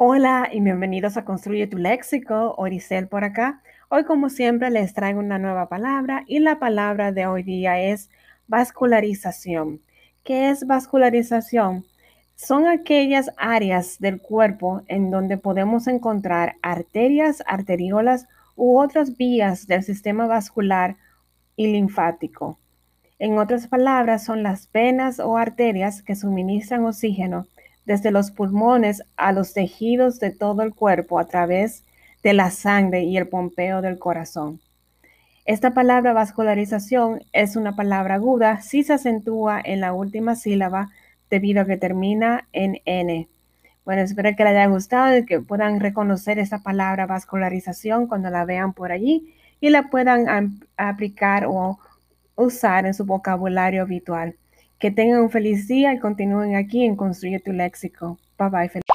Hola y bienvenidos a Construye tu Léxico, Oricel por acá. Hoy como siempre les traigo una nueva palabra y la palabra de hoy día es vascularización. ¿Qué es vascularización? Son aquellas áreas del cuerpo en donde podemos encontrar arterias, arteriolas u otras vías del sistema vascular y linfático. En otras palabras, son las venas o arterias que suministran oxígeno desde los pulmones a los tejidos de todo el cuerpo a través de la sangre y el pompeo del corazón. Esta palabra vascularización es una palabra aguda si se acentúa en la última sílaba debido a que termina en N. Bueno, espero que les haya gustado y que puedan reconocer esta palabra vascularización cuando la vean por allí y la puedan aplicar o usar en su vocabulario habitual. Que tengan un feliz día y continúen aquí en Construye tu Léxico. Bye bye.